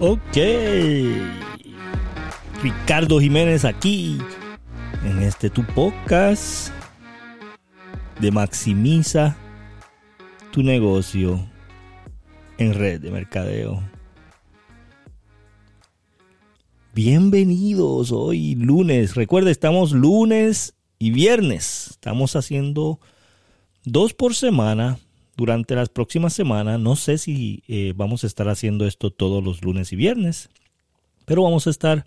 Ok. Ricardo Jiménez aquí en este tu podcast de Maximiza tu negocio en red de mercadeo. Bienvenidos hoy lunes. Recuerda, estamos lunes y viernes. Estamos haciendo dos por semana durante las próximas semanas. No sé si eh, vamos a estar haciendo esto todos los lunes y viernes, pero vamos a estar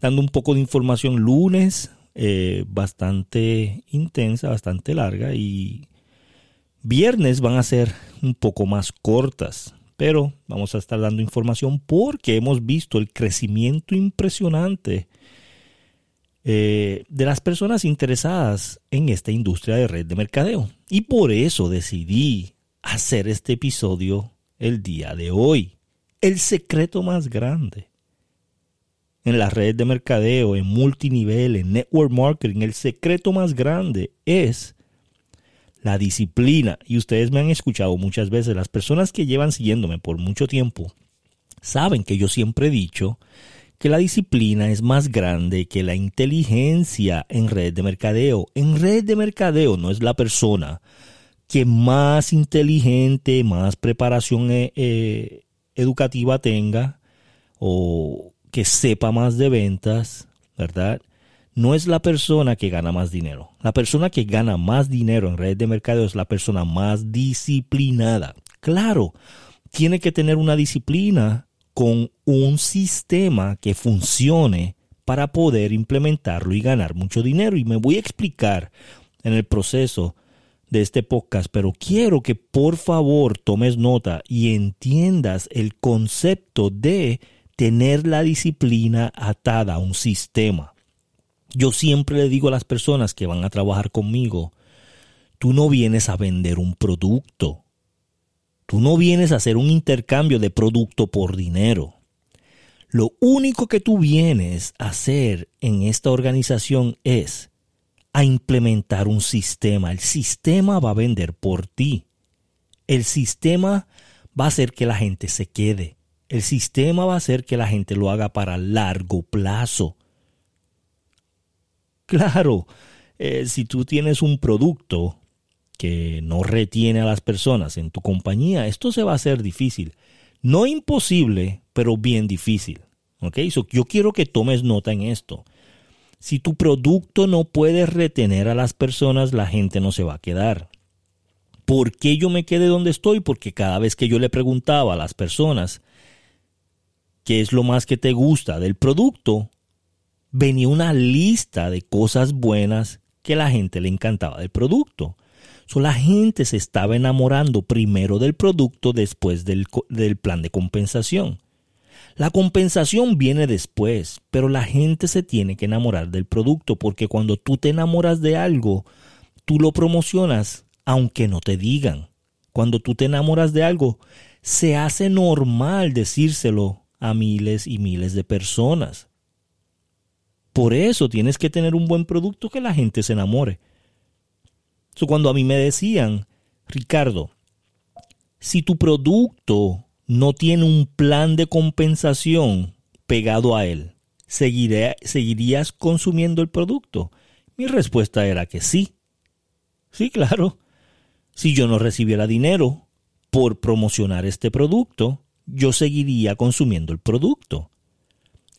dando un poco de información lunes, eh, bastante intensa, bastante larga, y viernes van a ser un poco más cortas. Pero vamos a estar dando información porque hemos visto el crecimiento impresionante eh, de las personas interesadas en esta industria de red de mercadeo. Y por eso decidí hacer este episodio el día de hoy. El secreto más grande. En la red de mercadeo, en multinivel, en network marketing, el secreto más grande es la disciplina. Y ustedes me han escuchado muchas veces, las personas que llevan siguiéndome por mucho tiempo, saben que yo siempre he dicho que la disciplina es más grande que la inteligencia en red de mercadeo. En red de mercadeo no es la persona que más inteligente, más preparación eh, eh, educativa tenga o que sepa más de ventas, ¿verdad? No es la persona que gana más dinero. La persona que gana más dinero en redes de mercado es la persona más disciplinada. Claro, tiene que tener una disciplina con un sistema que funcione para poder implementarlo y ganar mucho dinero. Y me voy a explicar en el proceso de este podcast, pero quiero que por favor tomes nota y entiendas el concepto de tener la disciplina atada a un sistema. Yo siempre le digo a las personas que van a trabajar conmigo, tú no vienes a vender un producto, tú no vienes a hacer un intercambio de producto por dinero. Lo único que tú vienes a hacer en esta organización es a implementar un sistema. El sistema va a vender por ti. El sistema va a hacer que la gente se quede. El sistema va a hacer que la gente lo haga para largo plazo. Claro, eh, si tú tienes un producto que no retiene a las personas en tu compañía, esto se va a hacer difícil. No imposible, pero bien difícil. ¿Ok? yo quiero que tomes nota en esto. Si tu producto no puede retener a las personas, la gente no se va a quedar. ¿Por qué yo me quedé donde estoy? Porque cada vez que yo le preguntaba a las personas qué es lo más que te gusta del producto, venía una lista de cosas buenas que la gente le encantaba del producto. So, la gente se estaba enamorando primero del producto después del, del plan de compensación. La compensación viene después, pero la gente se tiene que enamorar del producto porque cuando tú te enamoras de algo, tú lo promocionas aunque no te digan. Cuando tú te enamoras de algo, se hace normal decírselo a miles y miles de personas. Por eso tienes que tener un buen producto que la gente se enamore. cuando a mí me decían, Ricardo, si tu producto no tiene un plan de compensación pegado a él, ¿seguirías consumiendo el producto? Mi respuesta era que sí. Sí, claro. Si yo no recibiera dinero por promocionar este producto, yo seguiría consumiendo el producto.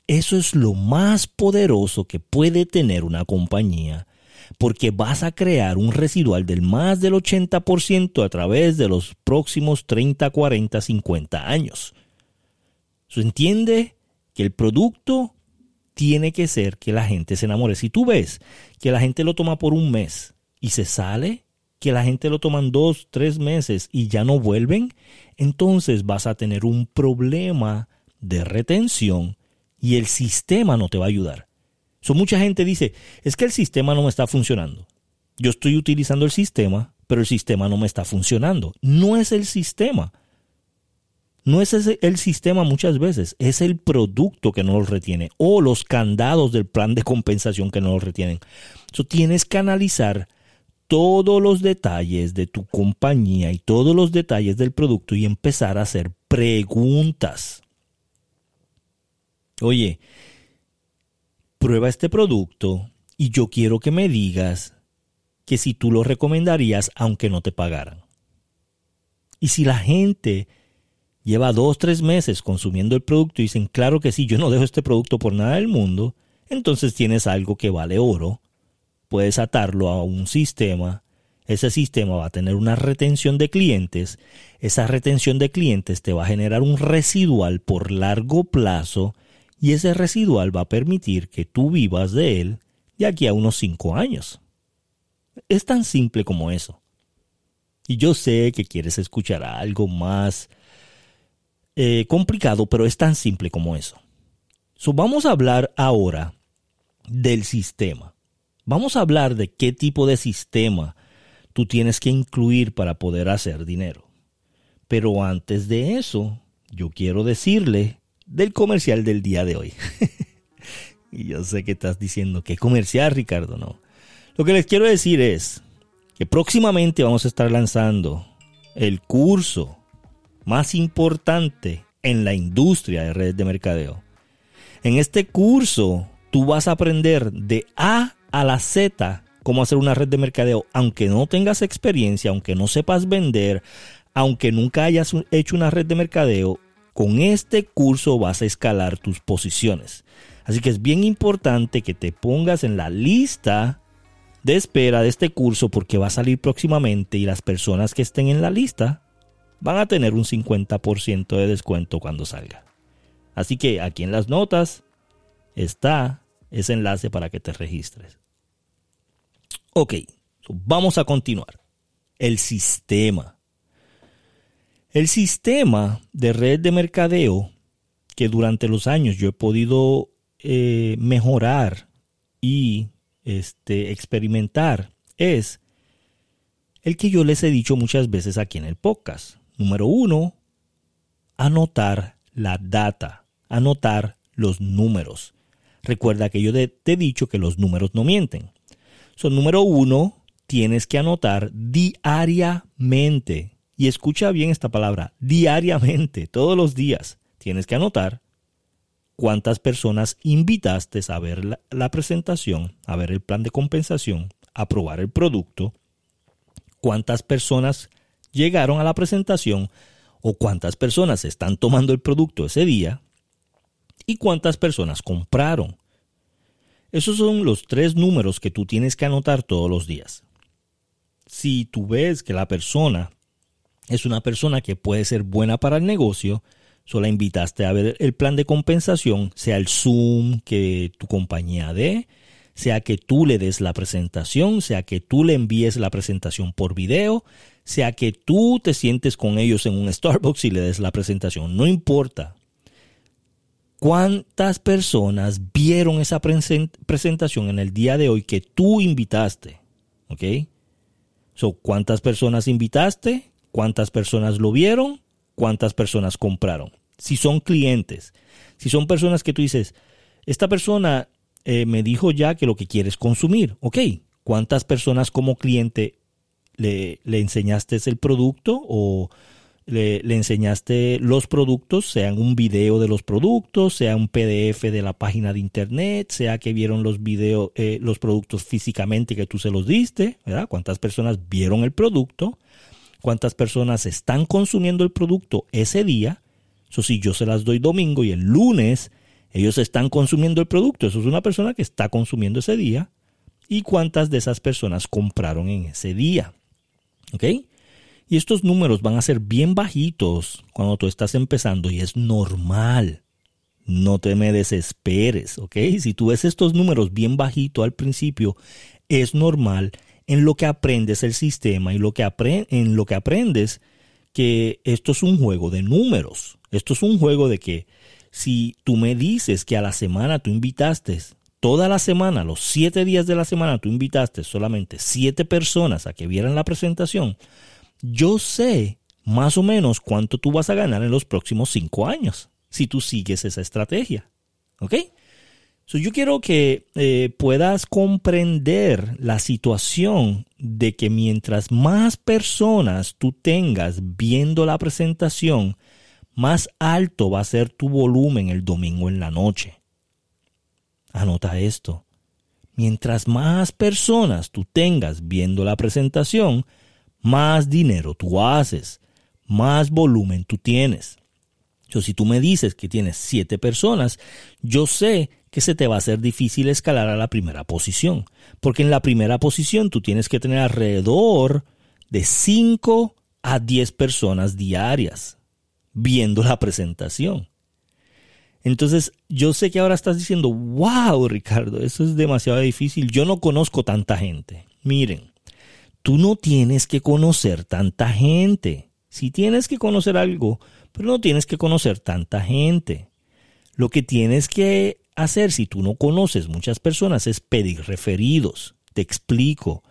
Eso es lo más poderoso que puede tener una compañía porque vas a crear un residual del más del 80% a través de los próximos 30, 40, 50 años. ¿Se entiende que el producto tiene que ser que la gente se enamore? Si tú ves que la gente lo toma por un mes y se sale, que la gente lo toman dos, tres meses y ya no vuelven, entonces vas a tener un problema de retención y el sistema no te va a ayudar. So, mucha gente dice, es que el sistema no me está funcionando. Yo estoy utilizando el sistema, pero el sistema no me está funcionando. No es el sistema. No es el sistema muchas veces, es el producto que no los retiene o los candados del plan de compensación que no los retienen. So, tienes que analizar todos los detalles de tu compañía y todos los detalles del producto y empezar a hacer preguntas. oye, prueba este producto y yo quiero que me digas que si tú lo recomendarías aunque no te pagaran. Y si la gente lleva dos, tres meses consumiendo el producto y dicen, claro que sí, yo no dejo este producto por nada del mundo, entonces tienes algo que vale oro, puedes atarlo a un sistema, ese sistema va a tener una retención de clientes, esa retención de clientes te va a generar un residual por largo plazo y ese residual va a permitir que tú vivas de él de aquí a unos cinco años. Es tan simple como eso. Y yo sé que quieres escuchar algo más eh, complicado, pero es tan simple como eso. vamos a hablar ahora del sistema. Vamos a hablar de qué tipo de sistema tú tienes que incluir para poder hacer dinero. Pero antes de eso, yo quiero decirle del comercial del día de hoy. y yo sé que estás diciendo, ¿qué comercial, Ricardo? No. Lo que les quiero decir es que próximamente vamos a estar lanzando el curso más importante en la industria de redes de mercadeo. En este curso tú vas a aprender de A a la Z cómo hacer una red de mercadeo, aunque no tengas experiencia, aunque no sepas vender, aunque nunca hayas hecho una red de mercadeo, con este curso vas a escalar tus posiciones. Así que es bien importante que te pongas en la lista de espera de este curso porque va a salir próximamente y las personas que estén en la lista van a tener un 50% de descuento cuando salga. Así que aquí en las notas está ese enlace para que te registres. Ok, vamos a continuar. El sistema. El sistema de red de mercadeo que durante los años yo he podido eh, mejorar y este, experimentar es el que yo les he dicho muchas veces aquí en el podcast. Número uno, anotar la data, anotar los números. Recuerda que yo te he dicho que los números no mienten. Son número uno, tienes que anotar diariamente. Y escucha bien esta palabra, diariamente, todos los días. Tienes que anotar cuántas personas invitaste a ver la, presentación, a ver el plan de compensación, a probar el producto, cuántas personas llegaron a la presentación o cuántas personas están tomando el producto ese día y cuántas personas compraron. Esos son los tres números que tú tienes que anotar todos los días. Si tú ves que la persona es una persona que puede ser buena para el negocio, solo invitaste a ver el plan de compensación, sea el Zoom que tu compañía dé, sea que tú le des la presentación, sea que tú le envíes la presentación por video, sea que tú te sientes con ellos en un Starbucks y le des la presentación, no importa. ¿Cuántas personas vieron esa presentación en el día de hoy que tú invitaste? ¿Ok? So, ¿Cuántas personas invitaste? ¿Cuántas personas lo vieron? ¿Cuántas personas compraron? Si son clientes, si son personas que tú dices, esta persona eh, me dijo ya que lo que quiere es consumir. Ok, ¿cuántas personas como cliente le, le enseñaste el producto o le, enseñaste los productos, sean un video de los productos, sea un PDF de la página de internet, sea que vieron los videos, eh, los productos físicamente que tú se los diste, ¿verdad? ¿Cuántas personas vieron el producto? ¿Cuántas personas están consumiendo el producto ese día? Eso si yo se las doy domingo y el lunes ellos están consumiendo el producto, eso es una persona que está consumiendo ese día. ¿Y cuántas de esas personas compraron en ese día? ¿Ok? Y estos números van a ser bien bajitos cuando tú estás empezando y es normal. No te me desesperes, ¿ok? Si tú ves estos números bien bajitos al principio, es normal en lo que aprendes el sistema y lo que en lo que aprendes que esto es un juego de números. Esto es un juego de que si tú me dices que a la semana tú invitaste, toda la semana, los siete días de la semana, tú invitaste solamente siete personas a que vieran la presentación, yo sé más o menos cuánto tú vas a ganar en los próximos cinco años si tú sigues esa estrategia. ¿Ok? Yo quiero que eh, puedas comprender la situación de que mientras más personas tú tengas viendo la presentación, más alto va a ser tu volumen el domingo en la noche. Anota esto. Mientras más personas tú tengas viendo la presentación, más dinero tú haces, más volumen tú tienes. Yo, si tú me dices que tienes siete personas, yo sé que se te va a hacer difícil escalar a la primera posición, porque en la primera posición tú tienes que tener alrededor de 5 a 10 personas diarias viendo la presentación. Entonces, yo sé que ahora estás diciendo, wow, Ricardo, eso es demasiado difícil. Yo no conozco tanta gente. Miren, tú no tienes que conocer tanta gente. Si tienes que conocer algo, pero no tienes que conocer tanta gente. Lo que tienes que hacer si tú no conoces muchas personas es pedir referidos. Te explico.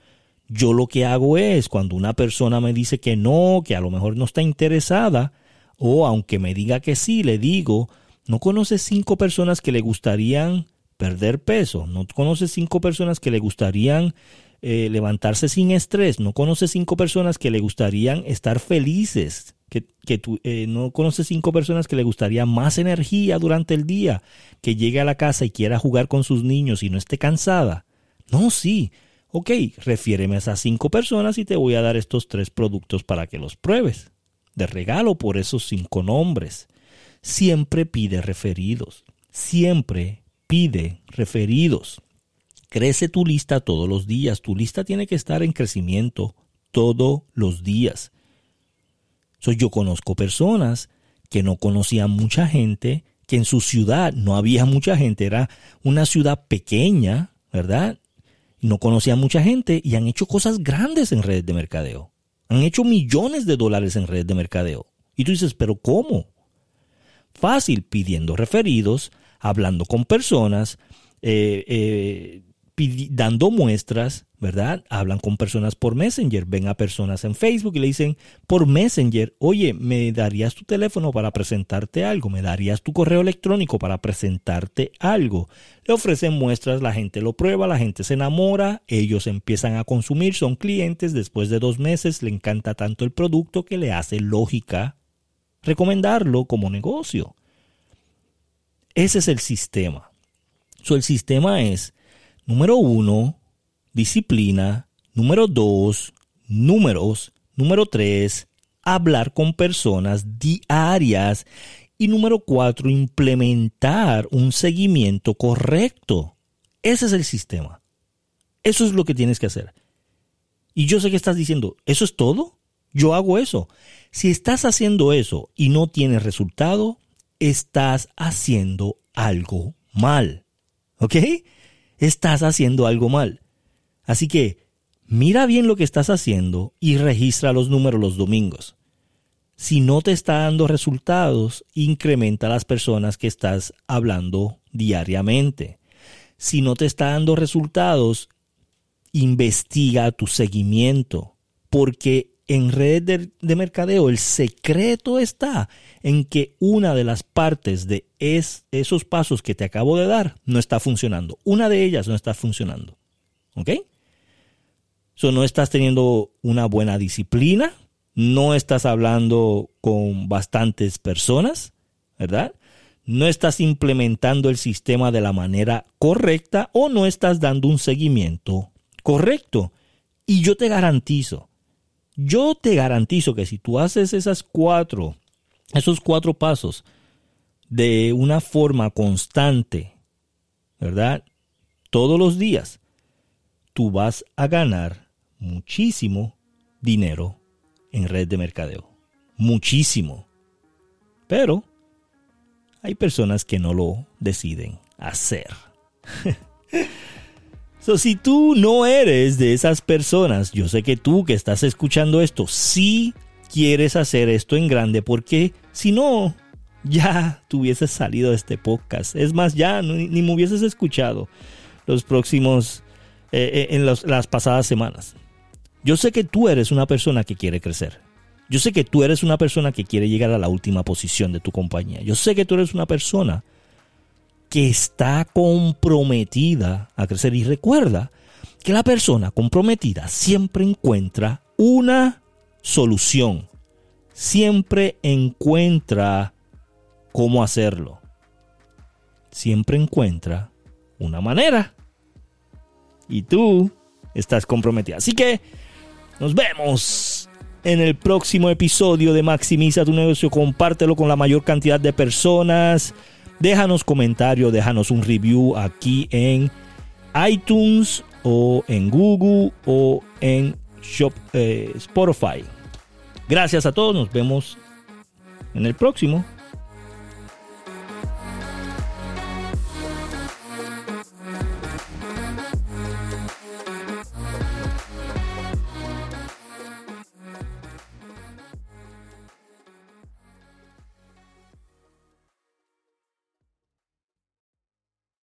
Yo lo que hago es, cuando una persona me dice que no, que a lo mejor no está interesada, o aunque me diga que sí, le digo, ¿no conoces cinco personas que le gustarían perder peso? ¿No conoces cinco personas que le gustarían eh, levantarse sin estrés? ¿No conoces cinco personas que le gustarían estar felices? Que, que tú, eh, no conoces cinco personas que le gustaría más energía durante el día, que llegue a la casa y quiera jugar con sus niños y no esté cansada. No, sí, Ok, refiéreme a esas cinco personas y te voy a dar estos tres productos para que los pruebes. De regalo por esos cinco nombres. Siempre pide referidos. Siempre pide referidos. Crece tu lista todos los días. Tu lista tiene que estar en crecimiento todos los días. Yo conozco personas que no conocían mucha gente, que en su ciudad no había mucha gente, era una ciudad pequeña, ¿verdad? no conocían mucha gente y han hecho cosas grandes en redes de mercadeo. Han hecho millones de dólares en redes de mercadeo. Y tú dices, pero ¿cómo? Fácil, pidiendo referidos, hablando con personas, eh, eh, dando muestras, ¿verdad? Hablan con personas por Messenger, ven a personas en Facebook y le dicen por Messenger, oye, ¿me darías tu teléfono para presentarte algo? ¿Me darías tu correo electrónico para presentarte algo? Le ofrecen muestras, la gente lo prueba, la gente se enamora, ellos empiezan a consumir, son clientes, después de dos meses le encanta tanto el producto que le hace lógica recomendarlo como negocio. Ese es el sistema. So, el sistema es Número uno, disciplina. Número dos, números. Número tres, hablar con personas diarias. Y número cuatro, implementar un seguimiento correcto. Ese es el sistema. Eso es lo que tienes que hacer. Y yo sé que estás diciendo, ¿eso es todo? Yo hago eso. Si estás haciendo eso y no tienes resultado, estás haciendo algo mal. ¿Ok? Estás haciendo algo mal. Así que mira bien lo que estás haciendo y registra los números los domingos. Si no te está dando resultados, incrementa las personas que estás hablando diariamente. Si no te está dando resultados, investiga tu seguimiento, porque en redes de, mercadeo, el secreto está en que una de las partes de esos pasos que te acabo de dar no está funcionando. Una de ellas no está funcionando. ¿Ok? So, no estás teniendo una buena disciplina, no estás hablando con bastantes personas, ¿verdad? No estás implementando el sistema de la manera correcta o no estás dando un seguimiento correcto. Y yo te garantizo yo te garantizo que si tú haces esas cuatro, esos cuatro pasos de una forma constante, ¿verdad? Todos los días, tú vas a ganar muchísimo dinero en red de mercadeo. Muchísimo. Pero hay personas que no lo deciden hacer. si tú no eres de esas personas, yo sé que tú que estás escuchando esto, sí quieres hacer esto en grande, porque si no, ya tú hubieses salido de este podcast. Es más, ya ni, me hubieses escuchado los próximos, eh, eh, en las pasadas semanas. Yo sé que tú eres una persona que quiere crecer. Yo sé que tú eres una persona que quiere llegar a la última posición de tu compañía. Yo sé que tú eres una persona que está comprometida a crecer. Y recuerda que la persona comprometida siempre encuentra una solución, siempre encuentra cómo hacerlo. Siempre encuentra una manera. Y tú estás comprometida. Así que nos vemos en el próximo episodio de Maximiza tu negocio. Compártelo con la mayor cantidad de personas. Déjanos comentarios, déjanos un review aquí en iTunes o en Google o en Shop, eh, Spotify. Gracias a todos, nos vemos en el próximo.